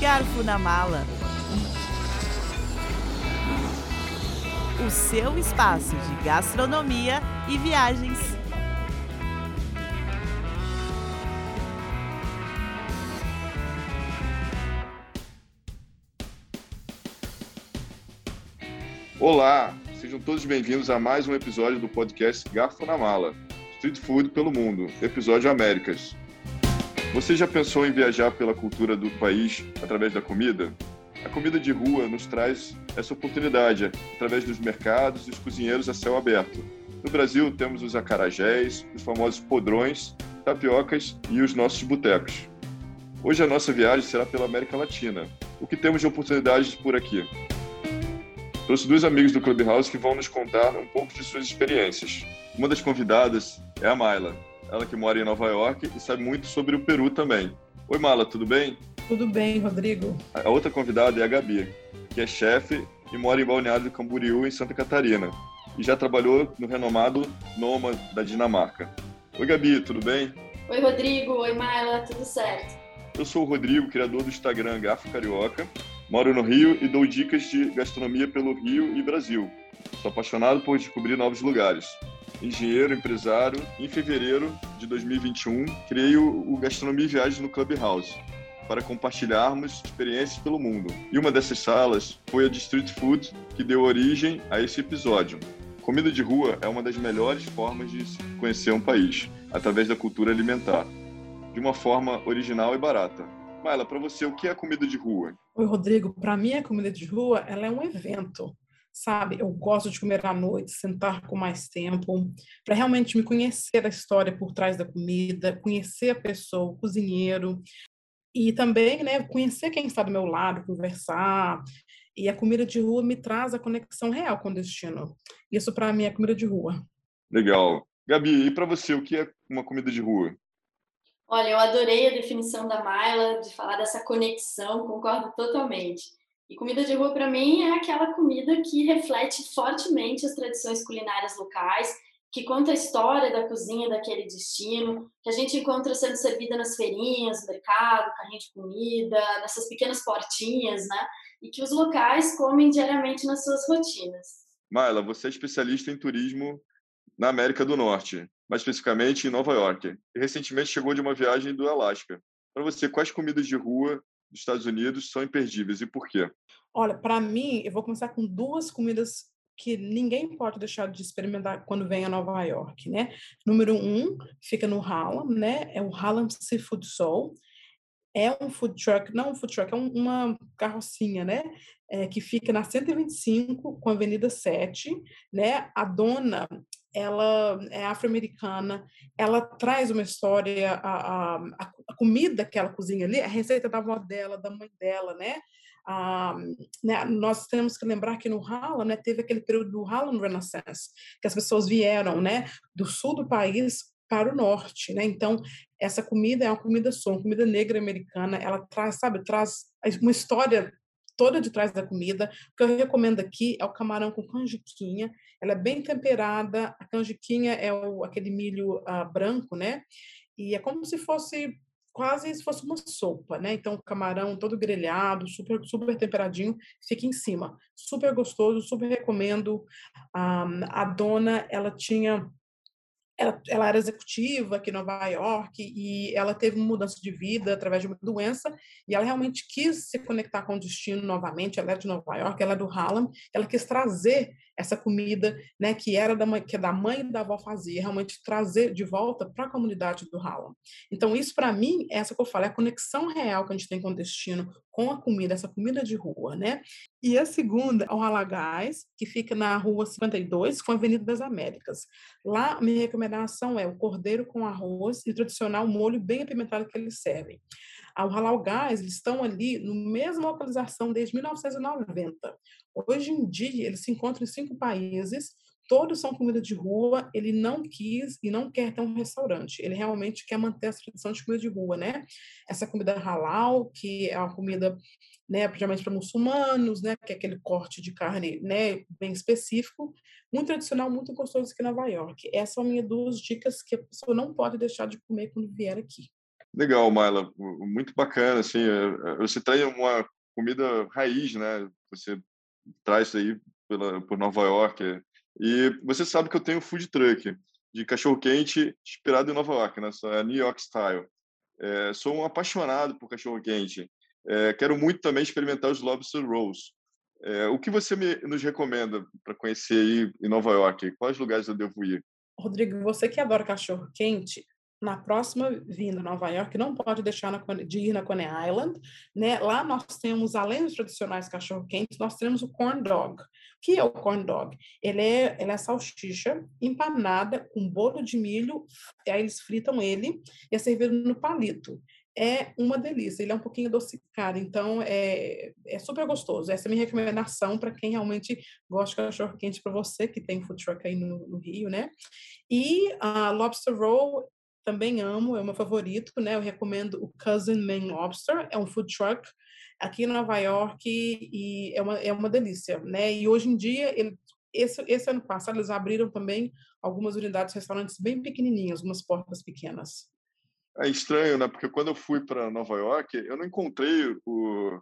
Garfo na Mala. O seu espaço de gastronomia e viagens. Olá, sejam todos bem-vindos a mais um episódio do podcast Garfo na Mala, Street Food pelo Mundo, episódio Américas. Você já pensou em viajar pela cultura do país através da comida? A comida de rua nos traz essa oportunidade através dos mercados e os cozinheiros a céu aberto. No Brasil, temos os acarajés, os famosos podrões, tapiocas e os nossos botecos. Hoje a nossa viagem será pela América Latina. O que temos de oportunidades por aqui? Trouxe dois amigos do Clubhouse que vão nos contar um pouco de suas experiências. Uma das convidadas é a Mayla, ela que mora em Nova York e sabe muito sobre o Peru também. Oi, Mala, tudo bem? Tudo bem, Rodrigo. A outra convidada é a Gabi, que é chefe e mora em Balneário do Camboriú, em Santa Catarina, e já trabalhou no renomado Noma da Dinamarca. Oi, Gabi, tudo bem? Oi, Rodrigo. Oi, Mayla, tudo certo? Eu sou o Rodrigo, criador do Instagram Garfo Carioca, moro no Rio e dou dicas de gastronomia pelo Rio e Brasil. Sou apaixonado por descobrir novos lugares engenheiro, empresário. Em fevereiro de 2021, criei o, Gastronomia e Viagens no Clubhouse para compartilharmos experiências pelo mundo. E uma dessas salas foi a de Street Food, que deu origem a esse episódio. Comida de rua é uma das melhores formas de conhecer um país, através da cultura alimentar, de uma forma original e barata. Maila, para você, o que é comida de rua? Oi, Rodrigo. Para mim, a comida de rua ela é um evento sabe? Eu gosto de comer à noite, sentar com mais tempo, para realmente me conhecer a história por trás da comida, conhecer a pessoa, o cozinheiro, e também, né, conhecer quem está do meu lado, conversar. E a comida de rua me traz a conexão real com o destino. Isso para mim é comida de rua. Legal. Gabi, e para você, o que é uma comida de rua? Olha, eu adorei a definição da Maila de falar dessa conexão, concordo totalmente. E comida de rua, para mim, é aquela comida que reflete fortemente as tradições culinárias locais, que conta a história da cozinha daquele destino, que a gente encontra sendo servida nas feirinhas, no mercado, carrinho de comida, nessas pequenas portinhas, né? E que os locais comem diariamente nas suas rotinas. Maila, você é especialista em turismo na América do Norte, mais especificamente em Nova York. E recentemente chegou de uma viagem do Alasca. Para você, quais comidas de rua dos Estados Unidos são imperdíveis e por quê? Olha, para mim, eu vou começar com duas comidas que ninguém pode deixar de experimentar quando vem a Nova York, né? Número um, fica no Harlem, né? É o Harlem Seafood Soul. É um food truck, não um food truck, é um, uma carrocinha, né? É, que fica na 125 com a Avenida 7, né? A dona ela é afro-americana, ela traz uma história, a, a, a, comida que ela cozinha ali, a receita da avó dela, da mãe dela, né? Ah, né, nós temos que lembrar que no Harlem, né, teve aquele período do Harlem Renaissance, que as pessoas vieram, né, do sul do país para o norte, né? Então, essa comida é uma comida uma comida negra americana, ela traz, sabe, traz uma história toda de trás da comida. O que eu recomendo aqui é o camarão com canjiquinha. Ela é bem temperada. A canjiquinha é o, aquele milho uh, branco, né? E é como se fosse quase se fosse uma sopa, né? Então, o camarão todo grelhado, super, super temperadinho, fica em cima. Super gostoso, super recomendo. Ah, a dona, ela tinha ela, ela, era executiva aqui em Nova York e ela teve uma mudança de vida através de uma doença e ela realmente quis se conectar com o destino novamente. Ela é de Nova York, ela é do Harlem, ela quis trazer essa comida, né, que era da mãe, que é da mãe e da avó fazia, realmente trazer de volta para a comunidade do Harlem. Então isso para mim, essa que eu falo, é a conexão real que a gente tem com o destino, com a comida, essa comida de rua, né? E a segunda é o Halagás, que fica na rua 52, com a Avenida das Américas. Lá, minha recomendação é o cordeiro com arroz e o tradicional molho bem apimentado que eles servem. O Halal Gás, eles estão ali no mesma localização desde 1990. Hoje em dia, eles se encontram em cinco países, todos são comida de rua, ele não quis e não quer ter um restaurante, ele realmente quer manter essa tradição de comida de rua, né? Essa comida halal, que é uma comida, né, principalmente para muçulmanos, né, que é aquele corte de carne, né, bem específico, muito tradicional, muito gostoso aqui em Nova York. Essas são minhas duas dicas que a pessoa não pode deixar de comer quando vier aqui. Legal, Maila, muito bacana, assim, é, é, você traz uma comida raiz, né? Você traz aí pela, por Nova York, e você sabe que eu tenho food truck de cachorro-quente inspirado em Nova York, né? É New York Style. É, sou um apaixonado por cachorro-quente. É, quero muito também experimentar os lobster rolls. É, o que você me, nos recomenda para conhecer aí em Nova York? Quais lugares eu devo ir? Rodrigo, você que adora cachorro quente, na próxima vinda a Nova York, não pode deixar na, de ir na Coney Island, né? Lá nós temos, além dos tradicionais cachorro-quentes, nós temos o corn dog. O que é o corn dog? Ele é, ele é salsicha empanada com bolo de milho, aí eles fritam ele e é servido no palito. É uma delícia, ele é um pouquinho adocicado, então é, é super gostoso. Essa é a minha recomendação para quem realmente gosta de cachorro-quente para você, que tem food truck aí no, no Rio, né? E a lobster roll também amo, é o meu favorito, né? Eu recomendo o Cousin Maine Lobster, é um food truck aqui em Nova York e é uma, é uma delícia, né? E hoje em dia, ele, esse, esse ano passado, eles abriram também algumas unidades de restaurantes bem pequenininhas, umas portas pequenas. É estranho, né? Porque quando eu fui para Nova York, eu não encontrei o,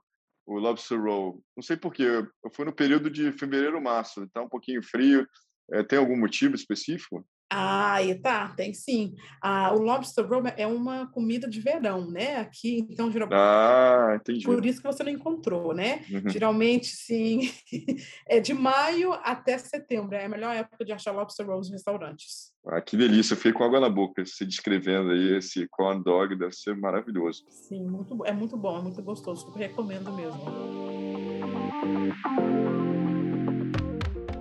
o lobster roll. Não sei porquê. Eu fui no período de fevereiro, março. Está um pouquinho frio. É, tem algum motivo específico? Ah, tá, tem sim. Ah, o lobster roll é uma comida de verão, né? Aqui, então, geralmente. Ah, entendi. Por isso que você não encontrou, né? Uhum. Geralmente, sim, é de maio até setembro. É a melhor época de achar lobster rolls nos restaurantes. Ah, que delícia. Eu fiquei com água na boca se descrevendo aí esse corn dog. Deve ser maravilhoso. Sim, muito, é muito bom, é muito gostoso. Super recomendo mesmo.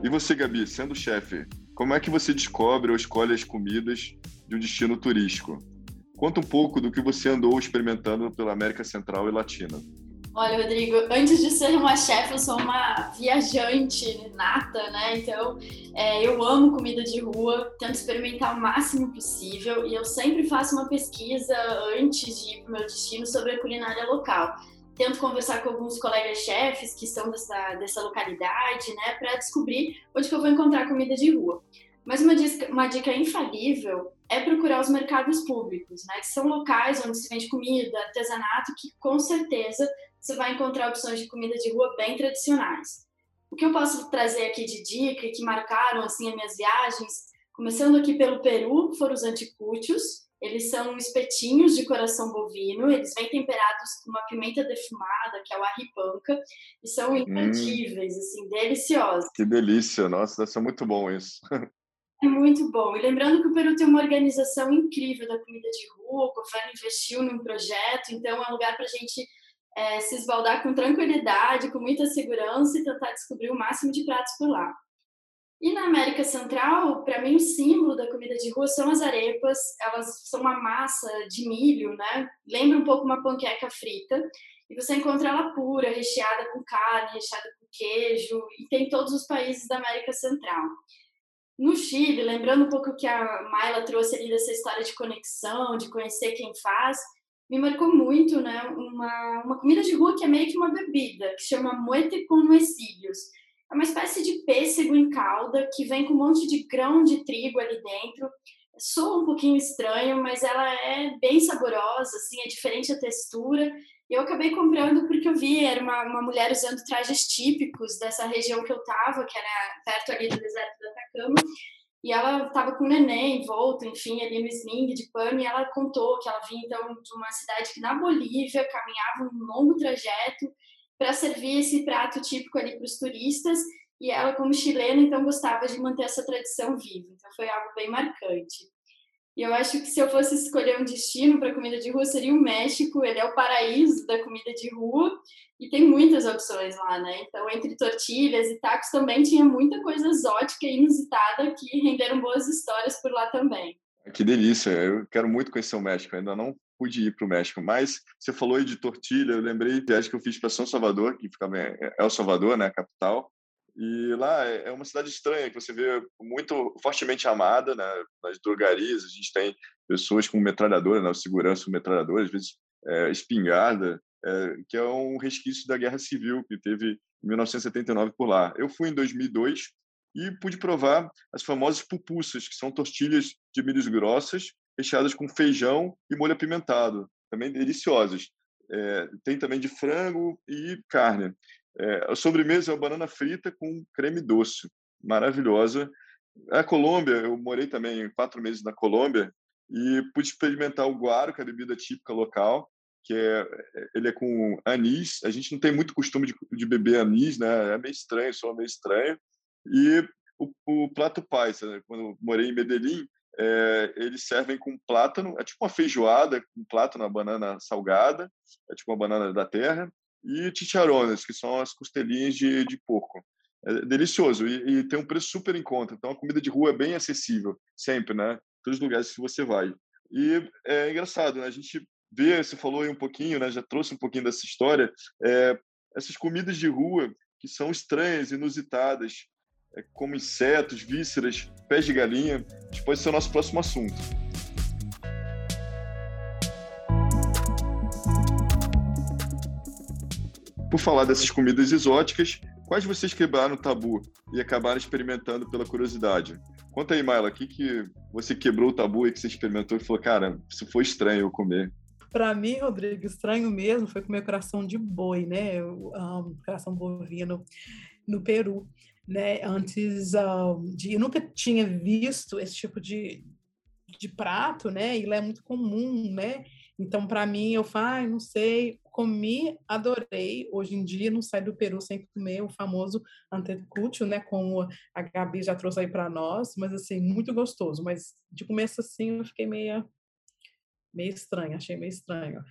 E você, Gabi, sendo chefe, como é que você descobre ou escolhe as comidas de um destino turístico? Conta um pouco do que você andou experimentando pela América Central e Latina. Olha, Rodrigo, antes de ser uma chefe, eu sou uma viajante nata, né? Então, é, eu amo comida de rua, tento experimentar o máximo possível e eu sempre faço uma pesquisa antes de ir para o meu destino sobre a culinária local tento conversar com alguns colegas chefes que são dessa, dessa localidade, né, para descobrir onde que eu vou encontrar comida de rua. Mas uma dica, uma dica infalível é procurar os mercados públicos, né, que são locais onde se vende comida, artesanato, que com certeza você vai encontrar opções de comida de rua bem tradicionais. O que eu posso trazer aqui de dica que marcaram assim as minhas viagens, começando aqui pelo Peru, foram os anticútios, eles são espetinhos de coração bovino, eles vêm temperados com uma pimenta defumada, que é o arripanca, e são hum. imperdíveis, hum. assim, deliciosos. Que delícia, nossa, deve ser muito bom isso. É muito bom. E lembrando que o Peru tem uma organização incrível da comida de rua, o governo investiu num projeto, então é um lugar para a gente é, se esbaldar com tranquilidade, com muita segurança e tentar descobrir o máximo de pratos por lá. E na América Central, para mim, o símbolo da comida de rua são as arepas. Elas são uma massa de milho, né? Lembra um pouco uma panqueca frita. E você encontra ela pura, recheada com carne, recheada com queijo, e tem todos os países da América Central. No Chile, lembrando um pouco o que a Mayla trouxe ali dessa história de conexão, de conhecer quem faz, me marcou muito, né? Uma, uma comida de rua que é meio que uma bebida, que chama moete com nuecilhos é uma espécie de pêssego em calda que vem com um monte de grão de trigo ali dentro. Soa um pouquinho estranho, mas ela é bem saborosa, assim, é diferente a textura. Eu acabei comprando porque eu vi, era uma, uma mulher usando trajes típicos dessa região que eu tava, que era perto ali do deserto do Atacama. E ela estava com o neném envolto, enfim, ali no sling de pano, e ela contou que ela vinha, então, de uma cidade que na Bolívia caminhava um longo trajeto para servir esse prato típico ali para os turistas. E ela, como chilena, então gostava de manter essa tradição viva. Então foi algo bem marcante. E eu acho que se eu fosse escolher um destino para comida de rua seria o México. Ele é o paraíso da comida de rua e tem muitas opções lá, né? Então, entre tortilhas e tacos também tinha muita coisa exótica e inusitada que renderam boas histórias por lá também. Que delícia! Eu quero muito conhecer o México. ainda não pude ir para o México. Mas você falou aí de tortilha, eu lembrei de viagem que eu fiz para São Salvador, que fica é El Salvador, né, a capital. E lá é, é uma cidade estranha, que você vê muito fortemente amada, né, nas drogarias. A gente tem pessoas com metralhadora, né, segurança com metralhadora, às vezes é, espingarda, é, que é um resquício da guerra civil que teve em 1979 por lá. Eu fui em 2002 e pude provar as famosas pupusas, que são tortilhas de milhos grossas recheadas com feijão e molho apimentado. também deliciosas. É, tem também de frango e carne. É, a sobremesa é uma banana frita com creme doce, maravilhosa. A Colômbia, eu morei também quatro meses na Colômbia e pude experimentar o guaro, que é a bebida típica local, que é, é ele é com anis. A gente não tem muito costume de, de beber anis, né? É meio estranho, só meio estranho. E o, o prato paisa, né? quando morei em Medellín, é, eles servem com plátano, é tipo uma feijoada com plátano, uma banana salgada, é tipo uma banana da terra, e chicharrones, que são as costelinhas de, de porco. É delicioso e, e, tem um preço super em conta. Então a comida de rua é bem acessível, sempre, né? Todos os lugares que você vai. E é engraçado, né? A gente vê, você falou aí um pouquinho, né? Já trouxe um pouquinho dessa história, é, essas comidas de rua que são estranhas, inusitadas, como insetos, vísceras, pés de galinha. Isso pode ser o nosso próximo assunto. Por falar dessas comidas exóticas, quais vocês quebraram o tabu e acabaram experimentando pela curiosidade? Conta aí, Maila, o que, que você quebrou o tabu e que você experimentou e falou, cara, isso foi estranho eu comer? Para mim, Rodrigo, estranho mesmo foi comer coração de boi, né? Eu amo coração bovino no Peru né? Antes uh, de, eu nunca tinha visto esse tipo de, de prato, né? E lá é muito comum, né? Então, para mim, eu falo, ah, não sei, comi, adorei. Hoje em dia, não sai do Peru sem comer o famoso antecútil, né? Como a Gabi já trouxe aí para nós, mas assim, muito gostoso. Mas de começo assim, eu fiquei meio, meio estranho, achei meio estranho.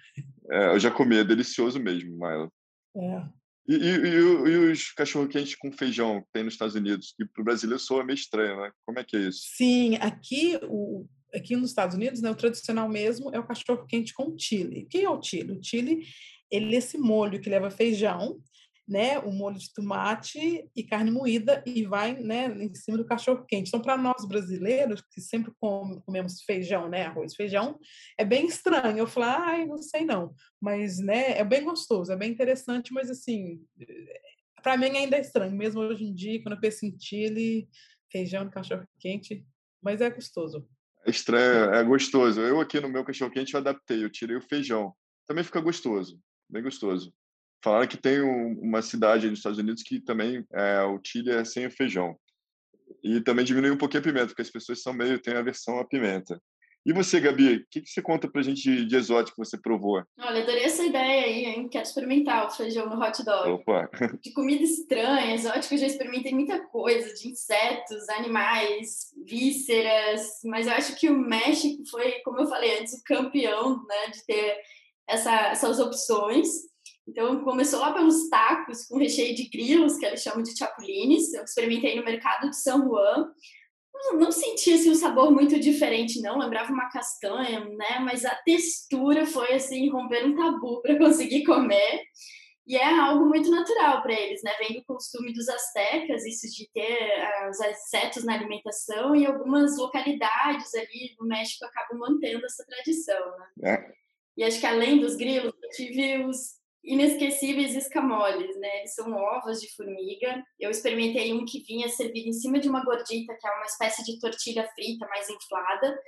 É, eu já comi, é delicioso mesmo, Maila. É. E, e, e, os cachorro-quente com feijão que tem nos Estados Unidos? Que para o brasileiro soa meio estranho, né? Como é que é isso? Sim, aqui, o, aqui nos Estados Unidos, né, o tradicional mesmo é o cachorro-quente com chile. O que é o chile? O chile ele é esse molho que leva feijão, né, o molho de tomate e carne moída e vai, né, em cima do cachorro quente. Então, para nós brasileiros que sempre comemos feijão, né, arroz, feijão, é bem estranho. Eu falo, ai, não sei não, mas, né, é bem gostoso, é bem interessante, mas assim, para mim ainda é estranho, mesmo hoje em dia, quando eu penso em chile, feijão, cachorro quente, mas é gostoso. É estranho, é gostoso. Eu aqui no meu cachorro quente eu adaptei, eu tirei o feijão. Também fica gostoso, bem gostoso. Falaram que tem um, uma cidade nos Estados Unidos que também é, o chile é sem o feijão. E também diminui um pouquinho a pimenta, porque as pessoas são meio, têm aversão à pimenta. E você, Gabi, o que, que você conta pra gente de, de exótico que você provou? Olha, adorei essa ideia aí, hein? Quero experimentar o feijão no hot dog. Opa! De comida estranha, exótico, eu já experimentei muita coisa, de insetos, animais, vísceras, mas eu acho que o México foi, como eu falei antes, o campeão, né, de ter essa, essas opções. Então, começou lá pelos tacos com recheio de grilos, que eles chamam de chapulines. Eu experimentei no mercado de São Juan. Não, não senti assim, um sabor muito diferente, não. Lembrava uma castanha, né? Mas a textura foi assim, romper um tabu para conseguir comer. E é algo muito natural para eles, né? Vem do costume dos astecas, isso de ter uh, os insetos na alimentação, e algumas localidades ali no México acabam mantendo essa tradição, né? É. E acho que além dos grilos, eu tive os inesquecíveis escamoles, né? Eles são ovos de formiga. Eu experimentei um que vinha servido em cima de uma gordita, que é uma espécie de tortilha frita mais inflada.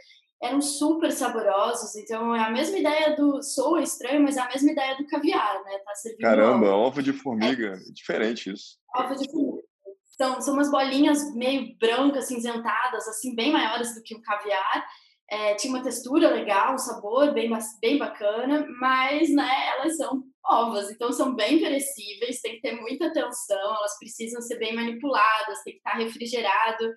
Eram super saborosos, então é a mesma ideia do soa estranho, mas é a mesma ideia do caviar, né? Tá servindo Caramba, ovo, ovo de formiga, é. diferente isso. Ovo de formiga. São, são umas bolinhas meio brancas, cinzentadas, assim, bem maiores do que o caviar. É, tinha uma textura legal, um sabor bem, bem bacana, mas né, elas são ovas, então são bem perecíveis, tem que ter muita atenção, elas precisam ser bem manipuladas, tem que estar refrigerado.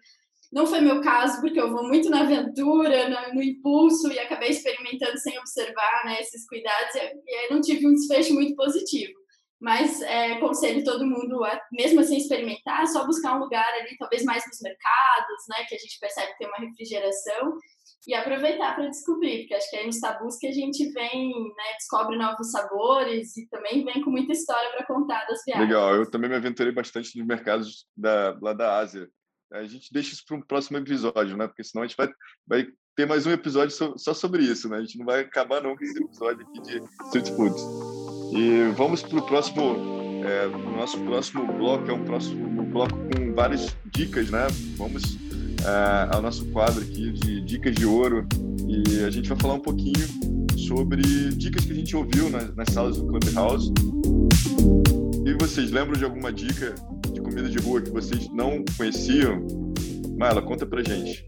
Não foi meu caso, porque eu vou muito na aventura, no, impulso, e acabei experimentando sem observar né, esses cuidados, e, aí não tive um desfecho muito positivo. Mas é, aconselho todo mundo, a, mesmo assim, experimentar, só buscar um lugar ali, talvez mais nos mercados, né, que a gente percebe que tem uma refrigeração, e aproveitar para descobrir, porque acho que é nos tabus que a gente vem, né, descobre novos sabores e também vem com muita história para contar das viagens. Legal, eu também me aventurei bastante nos mercados da, lá da Ásia. A gente deixa isso para um próximo episódio, né? Porque senão a gente vai, vai ter mais um episódio so, só sobre isso, né? A gente não vai acabar nunca esse episódio aqui de street food. E vamos para o próximo, é, nosso próximo bloco, é um próximo bloco com várias dicas, né? Vamos ao nosso quadro aqui de Dicas de Ouro e a gente vai falar um pouquinho sobre dicas que a gente ouviu nas, nas salas do Clubhouse. E vocês lembram de alguma dica de comida de rua que vocês não conheciam? Mala, conta pra gente.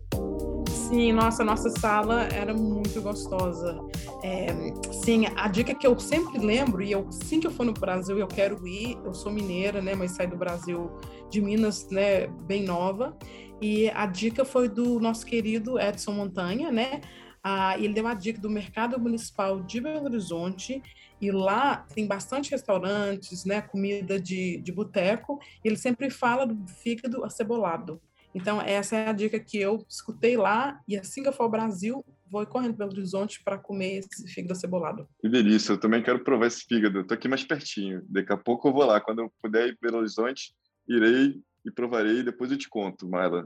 Sim, nossa, nossa sala era muito gostosa. É, sim, a dica que eu sempre lembro, e eu, assim que eu for no Brasil, eu quero ir, eu sou mineira, né, mas saí do Brasil, de Minas, né, bem nova, e a dica foi do nosso querido Edson Montanha, né, ah, ele deu uma dica do Mercado Municipal de Belo Horizonte, e lá tem bastante restaurantes, né, comida de, de boteco, ele sempre fala do fígado acebolado. Então, essa é a dica que eu escutei lá, e assim que eu for ao Brasil, vou correndo pelo Horizonte para comer esse fígado acebolado. Que delícia, eu também quero provar esse fígado. Estou aqui mais pertinho. Daqui a pouco eu vou lá. Quando eu puder ir pelo Horizonte, irei e provarei e depois eu te conto, Marla.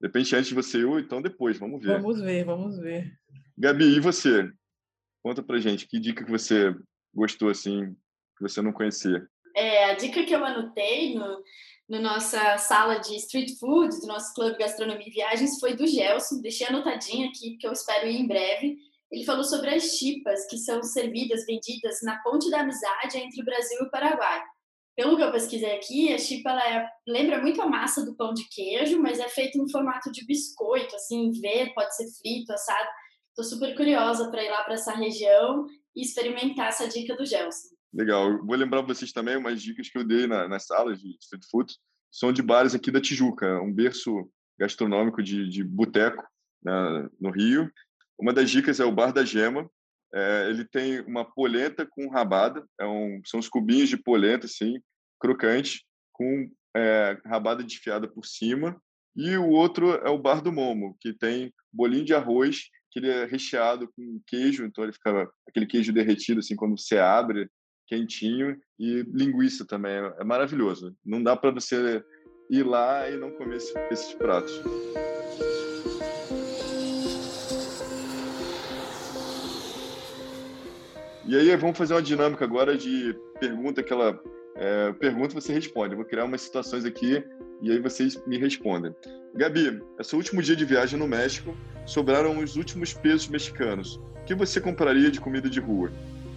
De repente, antes de você ir, ou então depois, vamos ver. Vamos ver, vamos ver. Gabi, e você? Conta pra gente, que dica que você gostou, assim, que você não conhecia? É, a dica que eu anotei no, no nossa sala de street food, do nosso clube Gastronomia e Viagens, foi do Gelson. Deixei anotadinha aqui, que eu espero ir em breve. Ele falou sobre as chipas, que são servidas, vendidas na ponte da amizade entre o Brasil e o Paraguai. Pelo que eu pesquisei aqui, a chipa é, lembra muito a massa do pão de queijo, mas é feita no formato de biscoito, assim, ver, pode ser frito, assado. Estou super curiosa para ir lá para essa região e experimentar essa dica do Gelson. Legal. Vou lembrar vocês também umas dicas que eu dei na, nas salas de street food. São de bares aqui da Tijuca, um berço gastronômico de, de boteco né, no Rio. Uma das dicas é o Bar da Gema. É, ele tem uma polenta com rabada. É um, são os cubinhos de polenta, assim, crocante, com é, rabada desfiada por cima. E o outro é o Bar do Momo, que tem bolinho de arroz, que ele é recheado com queijo, então ele fica aquele queijo derretido, assim, quando você abre, quentinho e linguiça também. É maravilhoso. Não dá para você ir lá e não comer esses pratos. E aí vamos fazer uma dinâmica agora de pergunta que ela é, pergunta você responde. Eu vou criar umas situações aqui e aí vocês me respondem. Gabi, é seu último dia de viagem no México, sobraram os últimos pesos mexicanos. O que você compraria de comida de rua?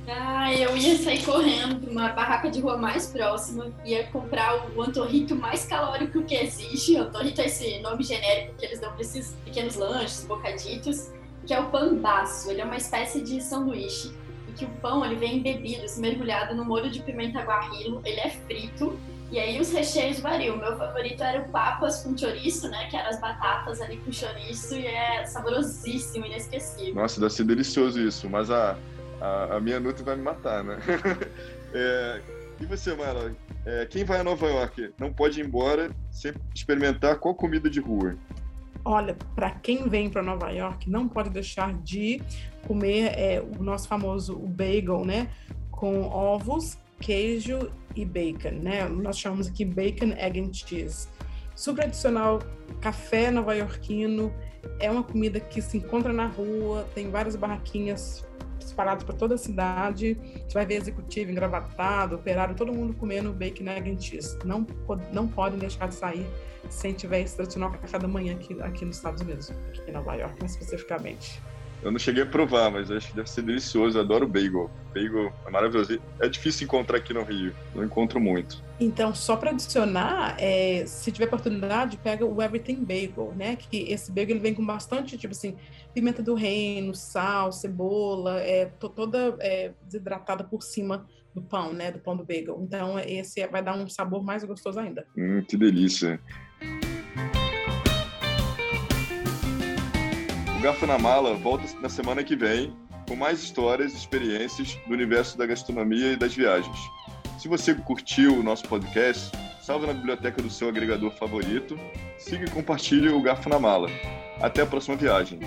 Ah, eu ia sair correndo para uma barraca de rua mais próxima, ia comprar o antorrito mais calórico que existe. Antorrito é esse nome genérico que eles dão para esses pequenos lanches, bocaditos, que é o pambaço. Ele é uma espécie de sanduíche e que o pão ele vem embebido, assim, mergulhado no molho de pimenta guarrilo. Ele é frito e aí os recheios variam. O meu favorito era o papas com chouriço, né? Que eram as batatas ali com chouriço e é saborosíssimo, inesquecível. Nossa, deve ser delicioso isso, mas a a, a minha Nutri vai me matar, né? é, e você, Mara? É, quem vai a Nova York não pode ir embora sem experimentar qual comida de rua? Olha, para quem vem para Nova York, não pode deixar de comer é, o nosso famoso bagel, né? Com ovos, queijo e bacon, né? Nós chamamos aqui bacon, egg and cheese. Super tradicional, café nova-iorquino, é uma comida que se encontra na rua, tem várias barraquinhas espalhados para toda a cidade. Você vai ver executivo, engravatado, operário, todo mundo comendo bacon egg and cheese. Não, não podem deixar de sair sem tiver esse tradicional café da manhã aqui, aqui nos Estados Unidos, aqui em Nova York, mais especificamente. Eu não cheguei a provar, mas acho que deve ser delicioso. Eu adoro bagel. Bagel é maravilhoso. É difícil encontrar aqui no Rio. Não encontro muito. Então, só para adicionar, é, se tiver oportunidade, pega o Everything Bagel, né? Que esse bagel ele vem com bastante, tipo assim, pimenta do reino, sal, cebola, é toda é, desidratada por cima do pão, né? Do pão do bagel. Então, esse vai dar um sabor mais gostoso ainda. Hum, que delícia. Garfo na Mala volta na semana que vem com mais histórias e experiências do universo da gastronomia e das viagens. Se você curtiu o nosso podcast, salve na biblioteca do seu agregador favorito, siga e compartilhe o Garfo na Mala. Até a próxima viagem.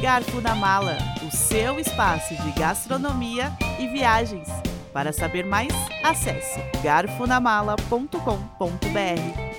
Garfo na Mala, o seu espaço de gastronomia e viagens. Para saber mais, acesse garfonamala.com.br.